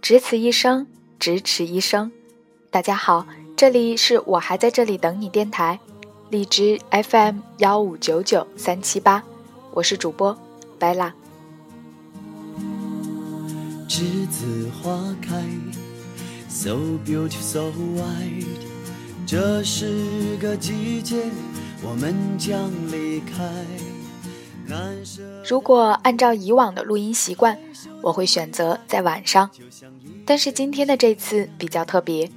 只此一生，咫尺一生。大家好，这里是我还在这里等你电台，荔枝 FM 幺五九九三七八，我是主播白拉。栀子花开，so beautiful so white。这是个季节，我们将离开。如果按照以往的录音习惯，我会选择在晚上。但是今天的这次比较特别，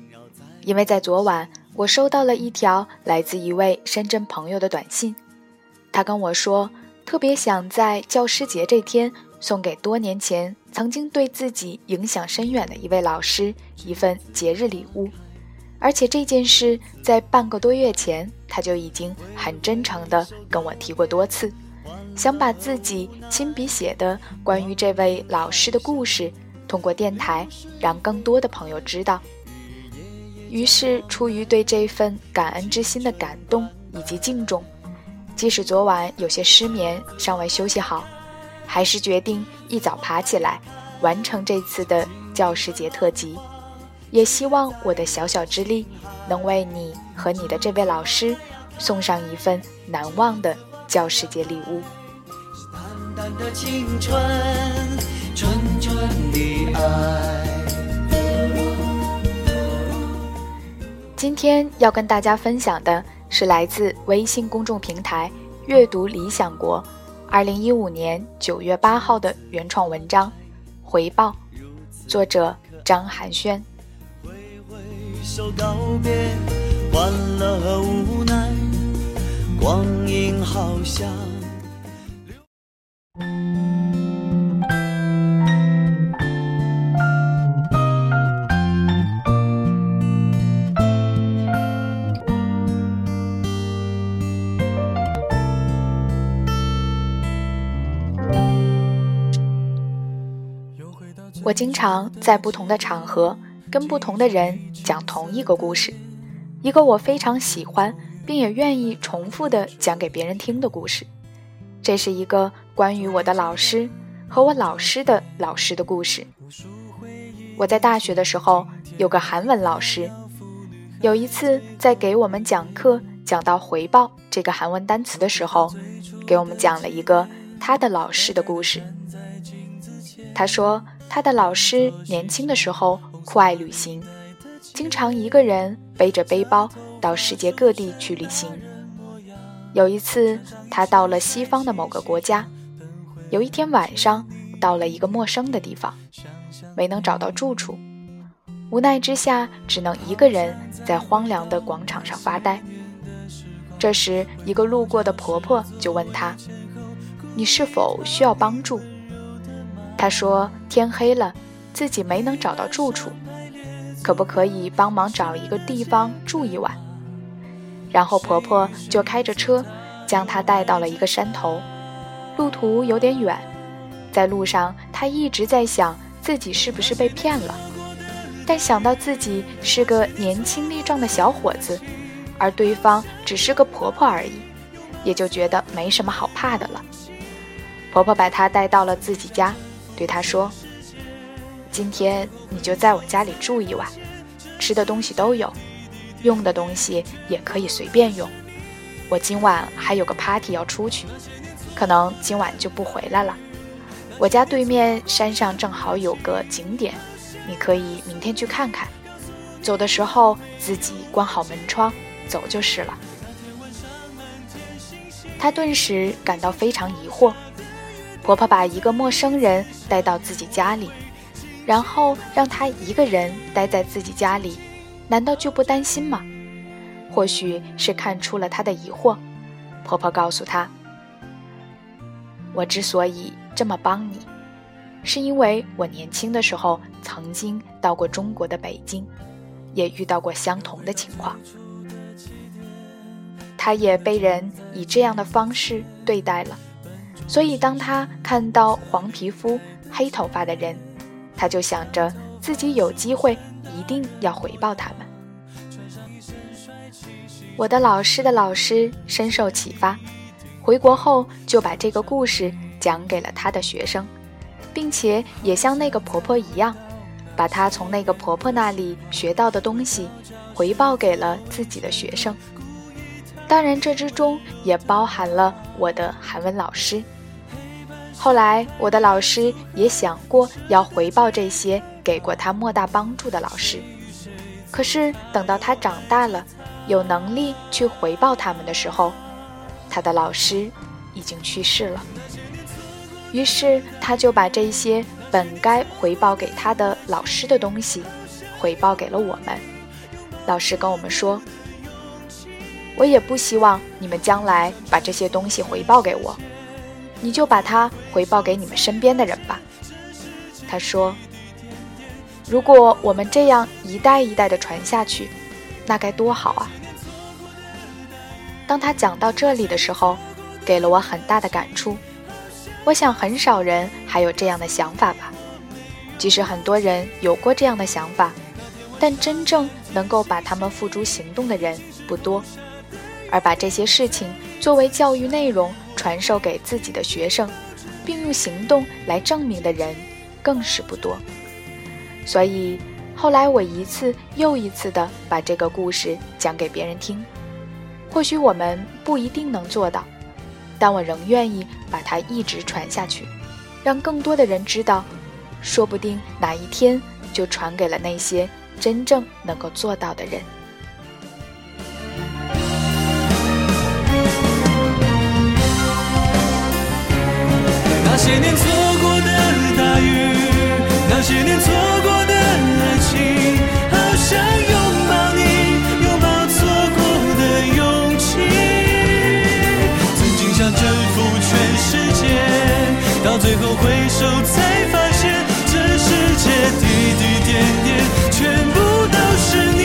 因为在昨晚我收到了一条来自一位深圳朋友的短信，他跟我说特别想在教师节这天送给多年前曾经对自己影响深远的一位老师一份节日礼物，而且这件事在半个多月前他就已经很真诚地跟我提过多次，想把自己亲笔写的关于这位老师的故事。通过电台，让更多的朋友知道。于是，出于对这份感恩之心的感动以及敬重，即使昨晚有些失眠，尚未休息好，还是决定一早爬起来，完成这次的教师节特辑。也希望我的小小之力，能为你和你的这位老师，送上一份难忘的教师节礼物。淡淡的青春。纯纯的爱。今天要跟大家分享的是来自微信公众平台“阅读理想国”二零一五年九月八号的原创文章《回报》，作者张寒轩。欢乐和无奈光阴好像。我经常在不同的场合跟不同的人讲同一个故事，一个我非常喜欢并也愿意重复的讲给别人听的故事。这是一个关于我的老师和我老师的老师的故事。我在大学的时候有个韩文老师，有一次在给我们讲课讲到“回报”这个韩文单词的时候，给我们讲了一个他的老师的故事。他说。他的老师年轻的时候酷爱旅行，经常一个人背着背包到世界各地去旅行。有一次，他到了西方的某个国家，有一天晚上到了一个陌生的地方，没能找到住处，无奈之下只能一个人在荒凉的广场上发呆。这时，一个路过的婆婆就问他：“你是否需要帮助？”他说：“天黑了，自己没能找到住处，可不可以帮忙找一个地方住一晚？”然后婆婆就开着车，将她带到了一个山头。路途有点远，在路上她一直在想自己是不是被骗了，但想到自己是个年轻力壮的小伙子，而对方只是个婆婆而已，也就觉得没什么好怕的了。婆婆把她带到了自己家。对他说：“今天你就在我家里住一晚，吃的东西都有，用的东西也可以随便用。我今晚还有个 party 要出去，可能今晚就不回来了。我家对面山上正好有个景点，你可以明天去看看。走的时候自己关好门窗，走就是了。”他顿时感到非常疑惑。婆婆把一个陌生人带到自己家里，然后让他一个人待在自己家里，难道就不担心吗？或许是看出了他的疑惑，婆婆告诉他：“我之所以这么帮你，是因为我年轻的时候曾经到过中国的北京，也遇到过相同的情况。他也被人以这样的方式对待了。”所以，当他看到黄皮肤、黑头发的人，他就想着自己有机会一定要回报他们。我的老师的老师深受启发，回国后就把这个故事讲给了他的学生，并且也像那个婆婆一样，把她从那个婆婆那里学到的东西回报给了自己的学生。当然，这之中也包含了我的韩文老师。后来，我的老师也想过要回报这些给过他莫大帮助的老师，可是等到他长大了。有能力去回报他们的时候，他的老师已经去世了。于是他就把这些本该回报给他的老师的东西，回报给了我们。老师跟我们说：“我也不希望你们将来把这些东西回报给我，你就把它回报给你们身边的人吧。”他说：“如果我们这样一代一代的传下去。”那该多好啊！当他讲到这里的时候，给了我很大的感触。我想很少人还有这样的想法吧。即使很多人有过这样的想法，但真正能够把他们付诸行动的人不多，而把这些事情作为教育内容传授给自己的学生，并用行动来证明的人更是不多。所以。后来我一次又一次地把这个故事讲给别人听，或许我们不一定能做到，但我仍愿意把它一直传下去，让更多的人知道，说不定哪一天就传给了那些真正能够做到的人。些年错过的大雨，那些年错过的爱情。好想拥抱你，拥抱错过的勇气。曾经想征服全世界，到最后回首才发现，这世界滴滴点点，全部都是你。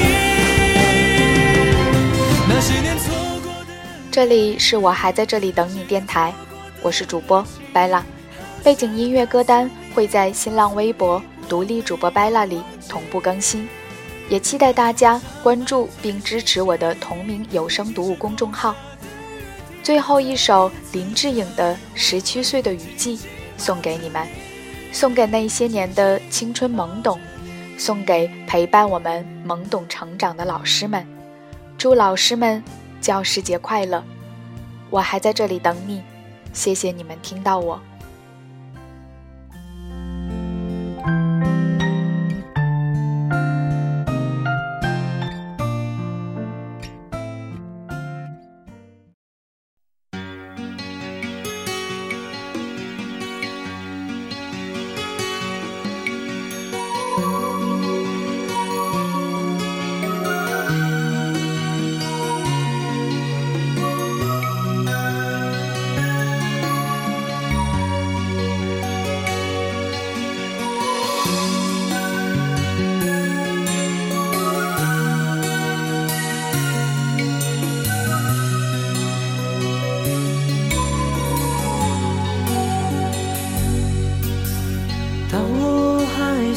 那些年错过的。这里是我还在这里等你电台，我是主播白浪，背景音乐歌单会在新浪微博。独立主播 Bella 里同步更新，也期待大家关注并支持我的同名有声读物公众号。最后一首林志颖的《十七岁的雨季》送给你们，送给那些年的青春懵懂，送给陪伴我们懵懂成长的老师们。祝老师们教师节快乐！我还在这里等你，谢谢你们听到我。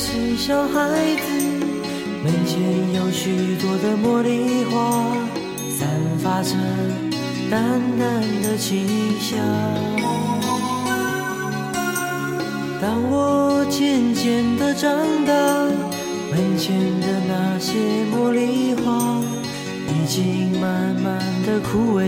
是小孩子门前有许多的茉莉花，散发着淡淡的清香。当我渐渐的长大，门前的那些茉莉花已经慢慢的枯萎，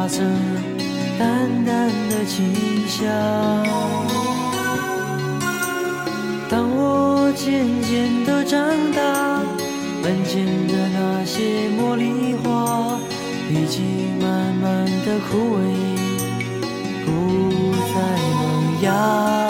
发着淡淡的清香。当我渐渐的长大，门前的那些茉莉花已经慢慢的枯萎，不再萌芽。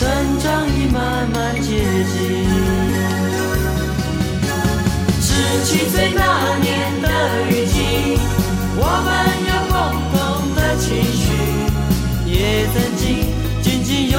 成长已慢慢接近。十七岁那年的雨季，我们有共同的情绪，也曾经紧紧拥